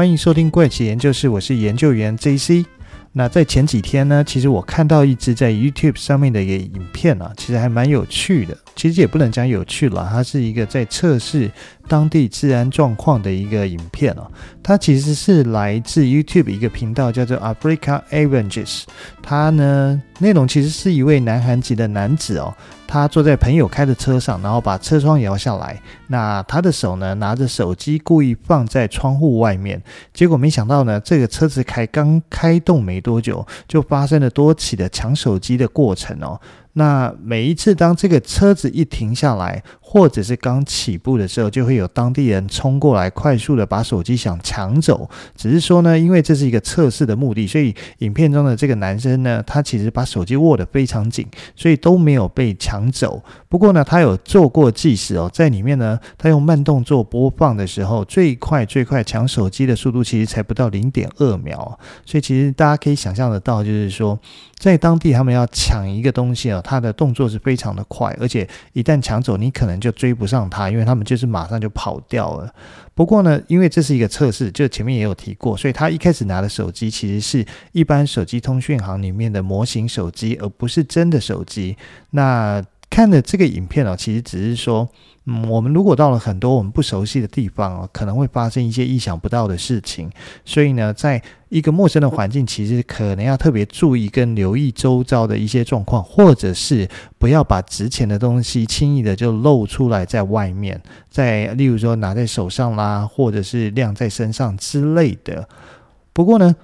欢迎收听怪奇研究室，我是研究员 JC。那在前几天呢，其实我看到一支在 YouTube 上面的一个影片啊，其实还蛮有趣的。其实也不能讲有趣了，它是一个在测试当地治安状况的一个影片哦。它其实是来自 YouTube 一个频道，叫做 Africa Avengers。它呢，内容其实是一位南韩籍的男子哦。他坐在朋友开的车上，然后把车窗摇下来。那他的手呢，拿着手机，故意放在窗户外面。结果没想到呢，这个车子开刚开动没多久，就发生了多起的抢手机的过程哦。那每一次当这个车子一停下来，或者是刚起步的时候，就会有当地人冲过来，快速的把手机想抢走。只是说呢，因为这是一个测试的目的，所以影片中的这个男生呢，他其实把手机握得非常紧，所以都没有被抢走。不过呢，他有做过计时哦，在里面呢，他用慢动作播放的时候，最快最快抢手机的速度其实才不到零点二秒。所以其实大家可以想象得到，就是说，在当地他们要抢一个东西啊，他的动作是非常的快，而且一旦抢走，你可能就追不上他，因为他们就是马上就跑掉了。不过呢，因为这是一个测试，就前面也有提过，所以他一开始拿的手机其实是一般手机通讯行里面的模型手机，而不是真的手机。那看的这个影片哦，其实只是说，嗯，我们如果到了很多我们不熟悉的地方哦，可能会发生一些意想不到的事情。所以呢，在一个陌生的环境，其实可能要特别注意跟留意周遭的一些状况，或者是不要把值钱的东西轻易的就露出来在外面，在例如说拿在手上啦，或者是晾在身上之类的。不过呢，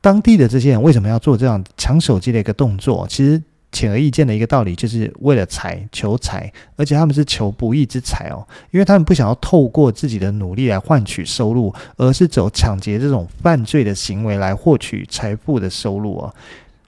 当地的这些人为什么要做这样抢手机的一个动作？其实。显而易见的一个道理，就是为了财，求财，而且他们是求不义之财哦，因为他们不想要透过自己的努力来换取收入，而是走抢劫这种犯罪的行为来获取财富的收入哦。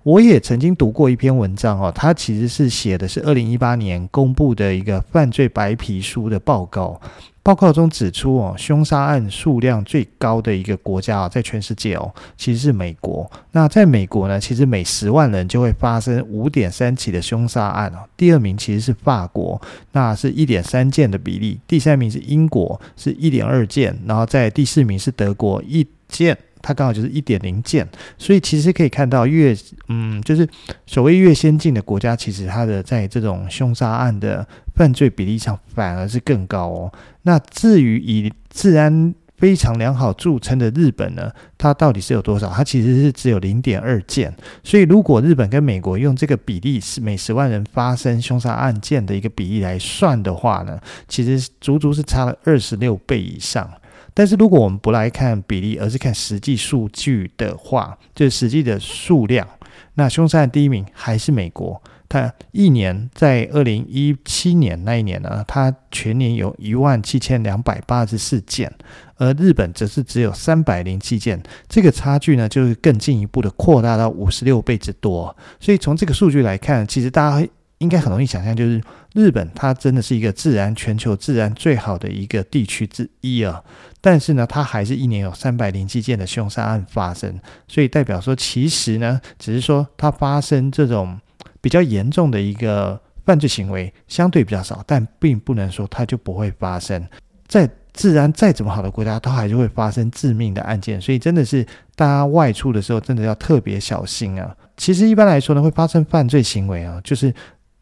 我也曾经读过一篇文章哦，它其实是写的是二零一八年公布的一个犯罪白皮书的报告。报告中指出哦，凶杀案数量最高的一个国家啊，在全世界哦，其实是美国。那在美国呢，其实每十万人就会发生五点三起的凶杀案哦。第二名其实是法国，那是一点三件的比例。第三名是英国，是一点二件。然后在第四名是德国，一件。它刚好就是一点零件，所以其实可以看到越，嗯，就是所谓越先进的国家，其实它的在这种凶杀案的犯罪比例上反而是更高哦。那至于以治安非常良好著称的日本呢，它到底是有多少？它其实是只有零点二件。所以如果日本跟美国用这个比例是每十万人发生凶杀案件的一个比例来算的话呢，其实足足是差了二十六倍以上。但是如果我们不来看比例，而是看实际数据的话，就是实际的数量，那凶杀案第一名还是美国，它一年在二零一七年那一年呢，它全年有一万七千两百八十四件，而日本则是只有三百零七件，这个差距呢，就是更进一步的扩大到五十六倍之多。所以从这个数据来看，其实大家应该很容易想象，就是日本它真的是一个自然全球自然最好的一个地区之一啊。但是呢，它还是一年有三百零七件的凶杀案发生，所以代表说，其实呢，只是说它发生这种比较严重的一个犯罪行为相对比较少，但并不能说它就不会发生。在治安再怎么好的国家，都还是会发生致命的案件，所以真的是大家外出的时候，真的要特别小心啊。其实一般来说呢，会发生犯罪行为啊，就是。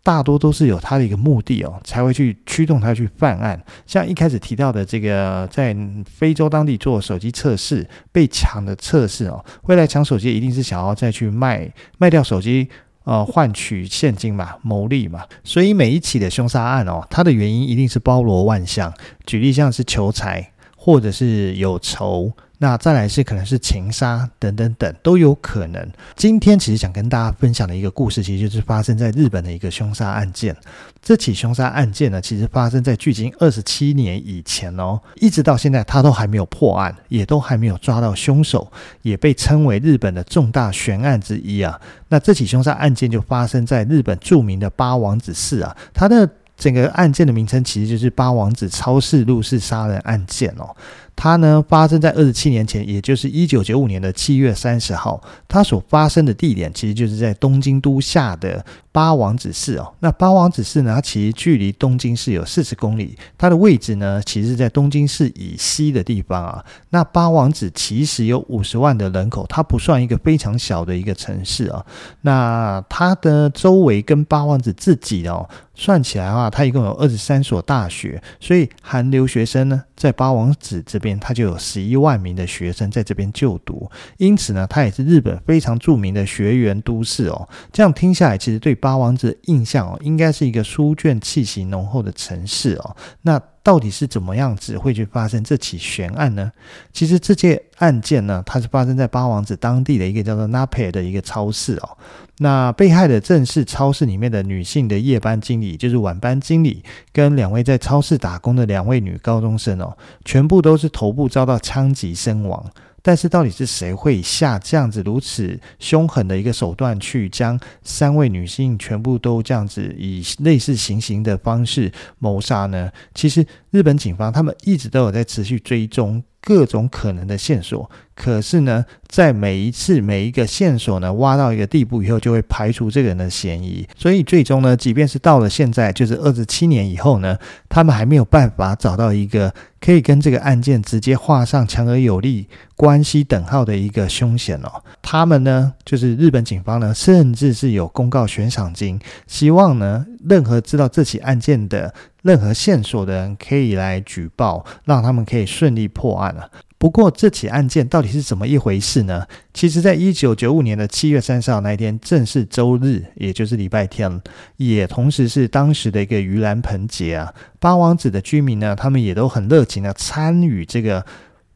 大多都是有他的一个目的哦，才会去驱动他去犯案。像一开始提到的这个，在非洲当地做手机测试被抢的测试哦，会来抢手机一定是想要再去卖卖掉手机，呃，换取现金嘛，牟利嘛。所以每一起的凶杀案哦，它的原因一定是包罗万象。举例像是求财，或者是有仇。那再来是可能是情杀等等等都有可能。今天其实想跟大家分享的一个故事，其实就是发生在日本的一个凶杀案件。这起凶杀案件呢，其实发生在距今二十七年以前哦，一直到现在它都还没有破案，也都还没有抓到凶手，也被称为日本的重大悬案之一啊。那这起凶杀案件就发生在日本著名的八王子市啊，它的整个案件的名称其实就是八王子超市入室杀人案件哦。它呢发生在二十七年前，也就是一九九五年的七月三十号。它所发生的地点其实就是在东京都下的八王子市哦。那八王子市呢，它其实距离东京市有四十公里，它的位置呢，其实是在东京市以西的地方啊。那八王子其实有五十万的人口，它不算一个非常小的一个城市啊。那它的周围跟八王子自己哦。算起来的话，它一共有二十三所大学，所以含留学生呢，在八王子这边，它就有十一万名的学生在这边就读。因此呢，它也是日本非常著名的学园都市哦。这样听下来，其实对八王子的印象哦，应该是一个书卷气息浓厚的城市哦。那到底是怎么样子会去发生这起悬案呢？其实这件案件呢，它是发生在八王子当地的一个叫做 Nape 的一个超市哦。那被害的正是超市里面的女性的夜班经理，就是晚班经理，跟两位在超市打工的两位女高中生哦，全部都是头部遭到枪击身亡。但是到底是谁会下这样子如此凶狠的一个手段，去将三位女性全部都这样子以类似行刑的方式谋杀呢？其实日本警方他们一直都有在持续追踪。各种可能的线索，可是呢，在每一次每一个线索呢挖到一个地步以后，就会排除这个人的嫌疑。所以最终呢，即便是到了现在，就是二十七年以后呢，他们还没有办法找到一个可以跟这个案件直接画上强而有力关系等号的一个凶嫌哦。他们呢，就是日本警方呢，甚至是有公告悬赏金，希望呢，任何知道这起案件的。任何线索的人可以来举报，让他们可以顺利破案了。不过，这起案件到底是怎么一回事呢？其实，在一九九五年的七月三十号那一天，正是周日，也就是礼拜天，也同时是当时的一个盂兰盆节啊。八王子的居民呢，他们也都很热情的参与这个。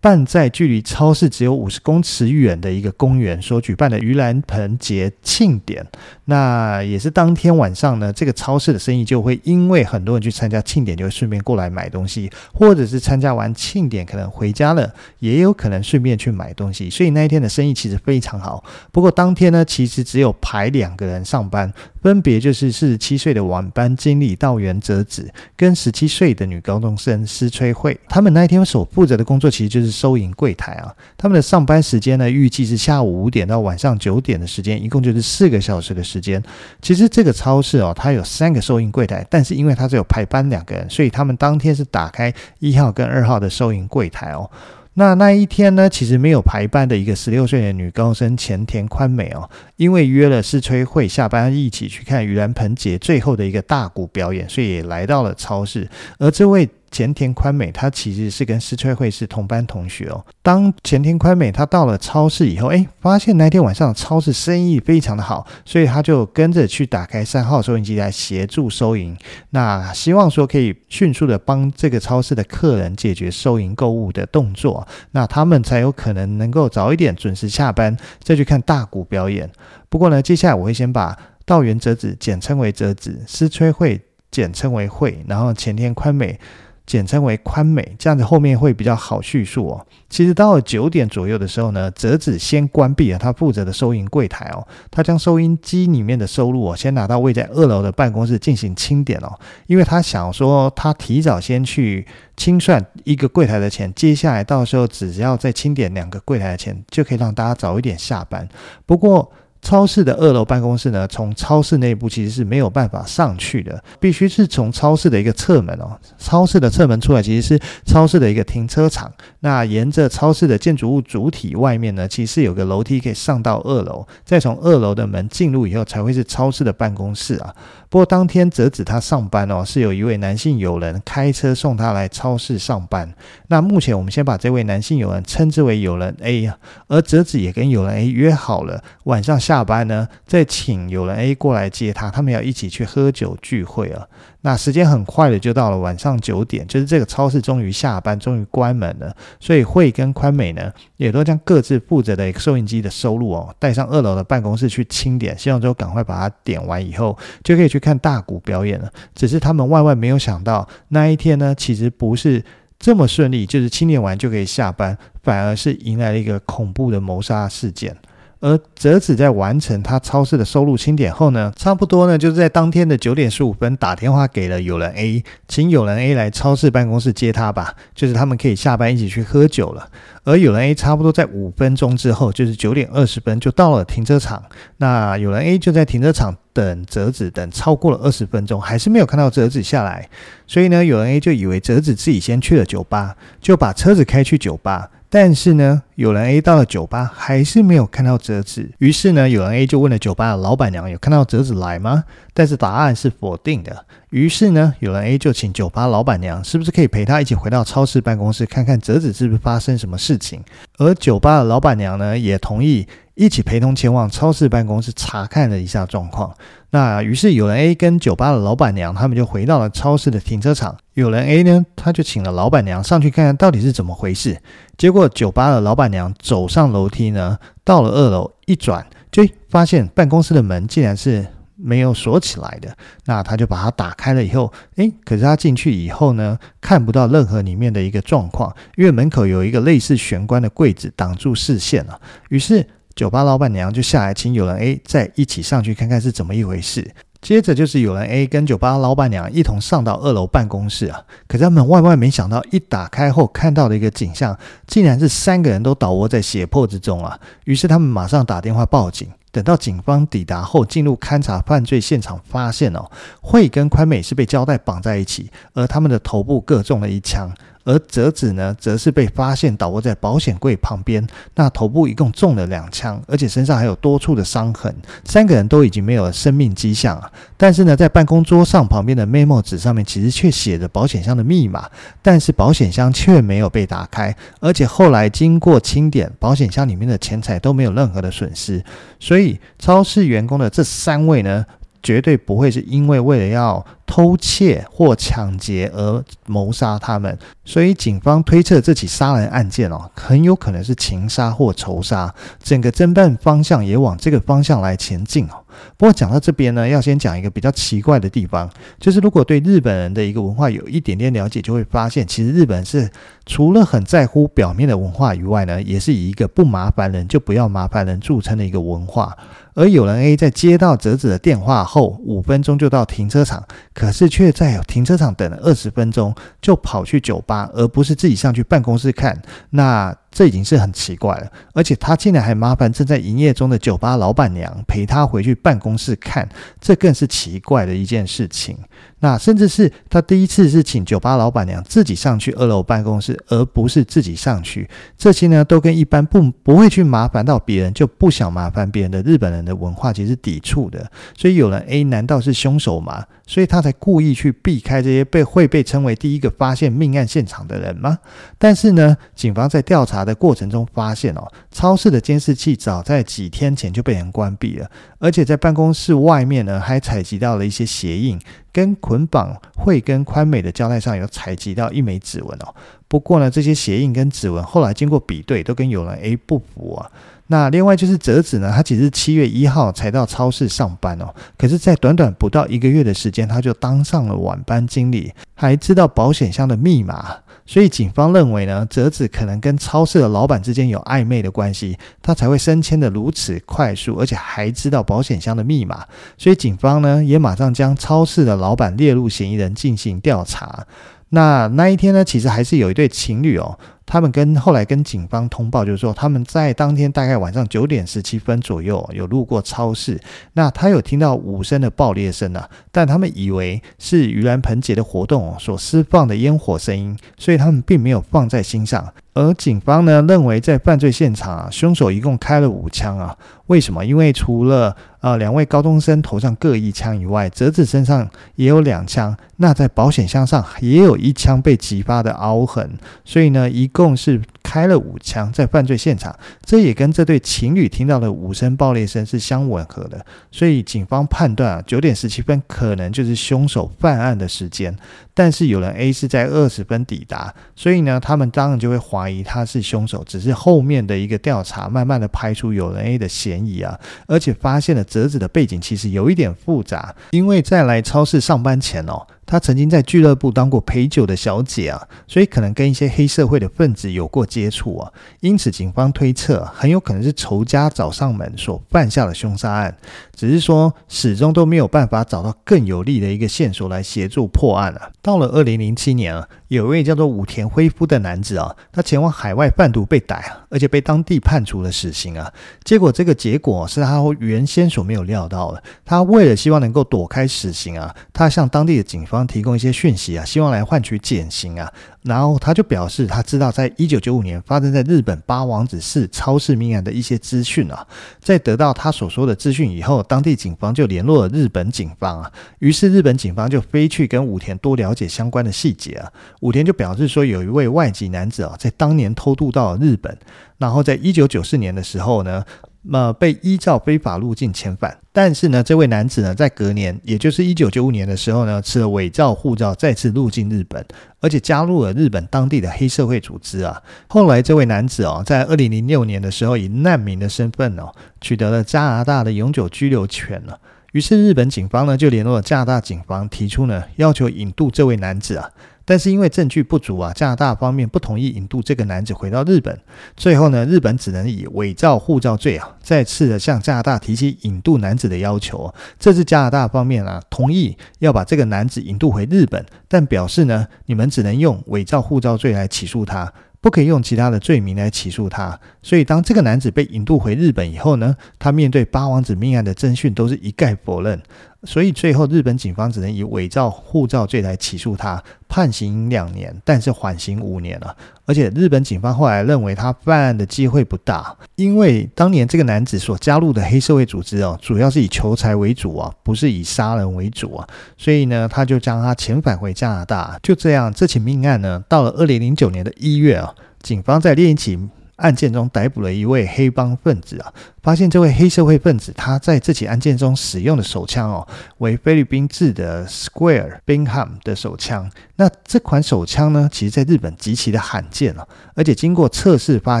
办在距离超市只有五十公尺远的一个公园所举办的盂兰盆节庆典，那也是当天晚上呢，这个超市的生意就会因为很多人去参加庆典，就会顺便过来买东西，或者是参加完庆典可能回家了，也有可能顺便去买东西，所以那一天的生意其实非常好。不过当天呢，其实只有排两个人上班。分别就是四十七岁的晚班经理道元哲子，跟十七岁的女高中生施吹惠。他们那一天所负责的工作其实就是收银柜台啊。他们的上班时间呢，预计是下午五点到晚上九点的时间，一共就是四个小时的时间。其实这个超市哦，它有三个收银柜台，但是因为它只有排班两个人，所以他们当天是打开一号跟二号的收银柜台哦。那那一天呢，其实没有排班的一个十六岁的女高生前田宽美哦，因为约了施吹会下班一起去看盂兰盆节最后的一个大鼓表演，所以也来到了超市，而这位。前田宽美，他其实是跟思吹惠是同班同学哦。当前田宽美他到了超市以后，哎，发现那天晚上超市生意非常的好，所以他就跟着去打开三号收银机来协助收银。那希望说可以迅速的帮这个超市的客人解决收银购物的动作，那他们才有可能能够早一点准时下班再去看大鼓表演。不过呢，接下来我会先把道原哲子简称为哲子，思吹惠简称为惠，然后前田宽美。简称为宽美，这样子后面会比较好叙述哦。其实到了九点左右的时候呢，折子先关闭了他负责的收银柜台哦，他将收银机里面的收入哦，先拿到位在二楼的办公室进行清点哦，因为他想说他提早先去清算一个柜台的钱，接下来到时候只要再清点两个柜台的钱，就可以让大家早一点下班。不过，超市的二楼办公室呢，从超市内部其实是没有办法上去的，必须是从超市的一个侧门哦。超市的侧门出来其实是超市的一个停车场。那沿着超市的建筑物主体外面呢，其实有个楼梯可以上到二楼，再从二楼的门进入以后，才会是超市的办公室啊。不过当天哲子他上班哦，是有一位男性友人开车送他来超市上班。那目前我们先把这位男性友人称之为友人 A，而哲子也跟友人 A 约好了晚上下下班呢，再请有人 A 过来接他，他们要一起去喝酒聚会啊。那时间很快的就到了晚上九点，就是这个超市终于下班，终于关门了。所以惠跟宽美呢，也都将各自负责的收银机的收入哦，带上二楼的办公室去清点，希望之后赶快把它点完以后，就可以去看大鼓表演了。只是他们万万没有想到，那一天呢，其实不是这么顺利，就是清点完就可以下班，反而是迎来了一个恐怖的谋杀事件。而泽子在完成他超市的收入清点后呢，差不多呢就是在当天的九点十五分打电话给了友人 A，请友人 A 来超市办公室接他吧，就是他们可以下班一起去喝酒了。而友人 A 差不多在五分钟之后，就是九点二十分就到了停车场。那友人 A 就在停车场等泽子，等超过了二十分钟，还是没有看到泽子下来。所以呢，友人 A 就以为泽子自己先去了酒吧，就把车子开去酒吧。但是呢，有人 A 到了酒吧还是没有看到折纸。于是呢，有人 A 就问了酒吧的老板娘：“有看到折纸来吗？”但是答案是否定的。于是呢，有人 A 就请酒吧老板娘是不是可以陪他一起回到超市办公室，看看折子是不是发生什么事情。而酒吧的老板娘呢，也同意一起陪同前往超市办公室查看了一下状况。那于是有人 A 跟酒吧的老板娘他们就回到了超市的停车场。有人 A 呢，他就请了老板娘上去看看到底是怎么回事。结果酒吧的老板娘走上楼梯呢，到了二楼一转，就发现办公室的门竟然是没有锁起来的。那他就把它打开了以后，诶，可是他进去以后呢，看不到任何里面的一个状况，因为门口有一个类似玄关的柜子挡住视线了。于是。酒吧老板娘就下来，请有人 A 再一起上去看看是怎么一回事。接着就是有人 A 跟酒吧老板娘一同上到二楼办公室啊，可是他们万万没想到，一打开后看到的一个景象，竟然是三个人都倒卧在血泊之中啊！于是他们马上打电话报警。等到警方抵达后，进入勘查犯罪现场，发现哦，惠跟宽美是被胶带绑在一起，而他们的头部各中了一枪。而折子呢，则是被发现倒卧在保险柜旁边，那头部一共中了两枪，而且身上还有多处的伤痕。三个人都已经没有了生命迹象啊！但是呢，在办公桌上旁边的 memo 纸上面，其实却写着保险箱的密码，但是保险箱却没有被打开，而且后来经过清点，保险箱里面的钱财都没有任何的损失。所以，超市员工的这三位呢，绝对不会是因为为了要偷窃或抢劫而谋杀他们，所以警方推测这起杀人案件哦，很有可能是情杀或仇杀，整个侦办方向也往这个方向来前进哦。不过讲到这边呢，要先讲一个比较奇怪的地方，就是如果对日本人的一个文化有一点点了解，就会发现，其实日本是除了很在乎表面的文化以外呢，也是以一个不麻烦人就不要麻烦人著称的一个文化。而有人 A 在接到泽子的电话后，五分钟就到停车场。可是却在停车场等了二十分钟，就跑去酒吧，而不是自己上去办公室看。那这已经是很奇怪了。而且他竟然还麻烦正在营业中的酒吧老板娘陪他回去办公室看，这更是奇怪的一件事情。那甚至是他第一次是请酒吧老板娘自己上去二楼办公室，而不是自己上去。这些呢，都跟一般不不会去麻烦到别人，就不想麻烦别人的日本人的文化其实抵触的。所以有人 A 难道是凶手吗？所以他才故意去避开这些被会被称为第一个发现命案现场的人吗？但是呢，警方在调查的过程中发现哦，超市的监视器早在几天前就被人关闭了，而且在办公室外面呢，还采集到了一些鞋印。跟捆绑慧跟宽美的胶带上有采集到一枚指纹哦，不过呢，这些鞋印跟指纹后来经过比对，都跟友人 A 不符啊。那另外就是泽子呢，他其实七月一号才到超市上班哦，可是，在短短不到一个月的时间，他就当上了晚班经理，还知道保险箱的密码。所以警方认为呢，泽子可能跟超市的老板之间有暧昧的关系，他才会升迁的如此快速，而且还知道保险箱的密码。所以警方呢，也马上将超市的老板列入嫌疑人进行调查。那那一天呢，其实还是有一对情侣哦。他们跟后来跟警方通报，就是说他们在当天大概晚上九点十七分左右有路过超市，那他有听到五声的爆裂声啊，但他们以为是盂兰盆节的活动所释放的烟火声音，所以他们并没有放在心上。而警方呢，认为在犯罪现场啊，凶手一共开了五枪啊。为什么？因为除了呃两位高中生头上各一枪以外，折子身上也有两枪。那在保险箱上也有一枪被击发的凹痕。所以呢，一共是开了五枪在犯罪现场。这也跟这对情侣听到的五声爆裂声是相吻合的。所以警方判断啊，九点十七分可能就是凶手犯案的时间。但是有人 A 是在二十分抵达，所以呢，他们当然就会怀疑他是凶手。只是后面的一个调查，慢慢的排除有人 A 的嫌疑啊，而且发现了折子的背景其实有一点复杂，因为在来超市上班前哦，他曾经在俱乐部当过陪酒的小姐啊，所以可能跟一些黑社会的分子有过接触啊，因此警方推测很有可能是仇家找上门所犯下的凶杀案，只是说始终都没有办法找到更有力的一个线索来协助破案了。到了二零零七年啊，有一位叫做武田辉夫的男子啊，他前往海外贩毒被逮，而且被当地判处了死刑啊。结果这个结果是他原先所没有料到的，他为了希望能够躲开死刑啊，他向当地的警方提供一些讯息啊，希望来换取减刑啊。然后他就表示，他知道在一九九五年发生在日本八王子市超市命案的一些资讯啊，在得到他所说的资讯以后，当地警方就联络了日本警方啊，于是日本警方就飞去跟武田多了解相关的细节啊，武田就表示说，有一位外籍男子啊，在当年偷渡到了日本，然后在一九九四年的时候呢。那被依照非法入境遣返，但是呢，这位男子呢，在隔年，也就是一九九五年的时候呢，持了伪造护照再次入境日本，而且加入了日本当地的黑社会组织啊。后来，这位男子哦，在二零零六年的时候，以难民的身份哦，取得了加拿大的永久居留权了。于是，日本警方呢，就联络了加拿大警方，提出呢，要求引渡这位男子啊。但是因为证据不足啊，加拿大方面不同意引渡这个男子回到日本。最后呢，日本只能以伪造护照罪啊，再次的向加拿大提起引渡男子的要求。这次加拿大方面啊，同意要把这个男子引渡回日本，但表示呢，你们只能用伪造护照罪来起诉他，不可以用其他的罪名来起诉他。所以当这个男子被引渡回日本以后呢，他面对八王子命案的侦讯都是一概否认。所以最后，日本警方只能以伪造护照罪来起诉他，判刑两年，但是缓刑五年了。而且日本警方后来认为他犯案的机会不大，因为当年这个男子所加入的黑社会组织哦，主要是以求财为主啊，不是以杀人为主啊。所以呢，他就将他遣返回加拿大。就这样，这起命案呢，到了二零零九年的一月啊，警方在另一起案件中逮捕了一位黑帮分子啊。发现这位黑社会分子，他在这起案件中使用的手枪哦，为菲律宾制的 Square Bingham 的手枪。那这款手枪呢，其实在日本极其的罕见哦，而且经过测试发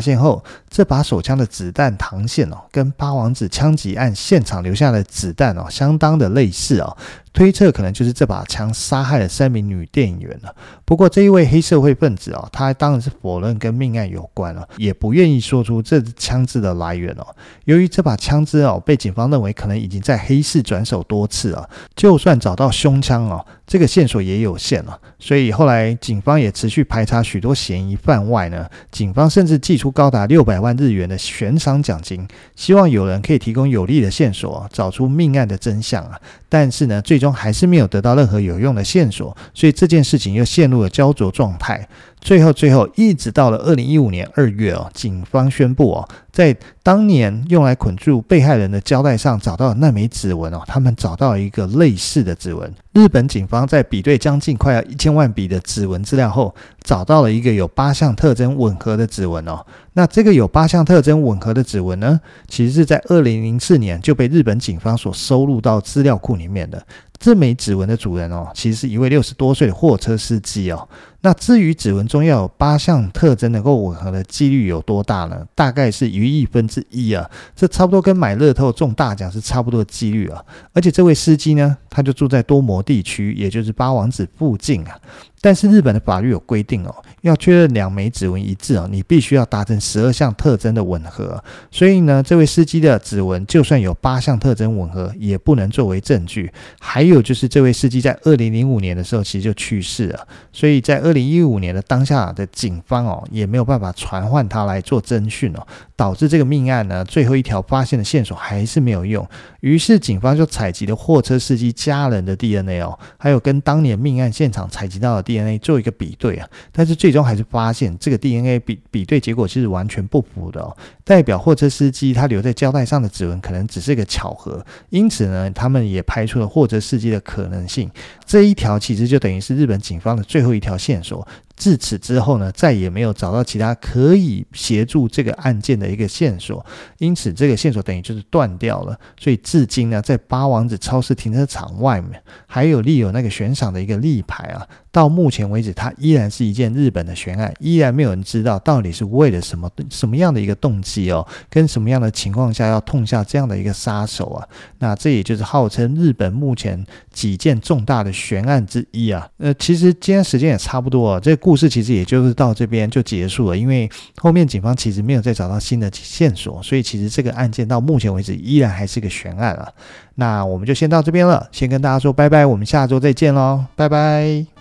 现后，这把手枪的子弹膛线哦，跟八王子枪击案现场留下的子弹哦，相当的类似哦，推测可能就是这把枪杀害了三名女店员了。不过这一位黑社会分子哦，他当然是否认跟命案有关了，也不愿意说出这枪支的来源哦。由于这把枪支哦，被警方认为可能已经在黑市转手多次了，就算找到凶枪哦，这个线索也有限了。所以后来警方也持续排查许多嫌疑犯外呢，警方甚至祭出高达六百万日元的悬赏奖金，希望有人可以提供有力的线索，找出命案的真相啊。但是呢，最终还是没有得到任何有用的线索，所以这件事情又陷入了焦灼状态。最后，最后一直到了二零一五年二月哦，警方宣布哦，在当年用来捆住被害人的胶带上找到了那枚指纹哦，他们找到一个类似的指纹。日本警方在比对将近快要一千万笔的指纹资料后，找到了一个有八项特征吻合的指纹哦。那这个有八项特征吻合的指纹呢，其实是在二零零四年就被日本警方所收录到资料库里面的。这枚指纹的主人哦，其实是一位六十多岁的货车司机哦。那至于指纹中要有八项特征能够吻合的几率有多大呢？大概是一亿分之一啊，这差不多跟买乐透中大奖是差不多的几率啊。而且这位司机呢，他就住在多摩地区，也就是八王子附近啊。但是日本的法律有规定哦，要确认两枚指纹一致哦，你必须要达成十二项特征的吻合。所以呢，这位司机的指纹就算有八项特征吻合，也不能作为证据。还有就是这位司机在二零零五年的时候其实就去世了，所以在二零一五年的当下的警方哦，也没有办法传唤他来做侦讯哦，导致这个命案呢，最后一条发现的线索还是没有用。于是警方就采集了货车司机家人的 DNA 哦，还有跟当年命案现场采集到的 D DNA 做一个比对啊，但是最终还是发现这个 DNA 比比对结果其实完全不符的哦，代表货车司机他留在胶带上的指纹可能只是一个巧合，因此呢，他们也排除了货车司机的可能性。这一条其实就等于是日本警方的最后一条线索。自此之后呢，再也没有找到其他可以协助这个案件的一个线索，因此这个线索等于就是断掉了。所以至今呢，在八王子超市停车场外面还有立有那个悬赏的一个立牌啊。到目前为止，它依然是一件日本的悬案，依然没有人知道到底是为了什么什么样的一个动机哦，跟什么样的情况下要痛下这样的一个杀手啊？那这也就是号称日本目前几件重大的悬案之一啊。呃，其实今天时间也差不多啊，这故事其实也就是到这边就结束了，因为后面警方其实没有再找到新的线索，所以其实这个案件到目前为止依然还是个悬案啊。那我们就先到这边了，先跟大家说拜拜，我们下周再见喽，拜拜。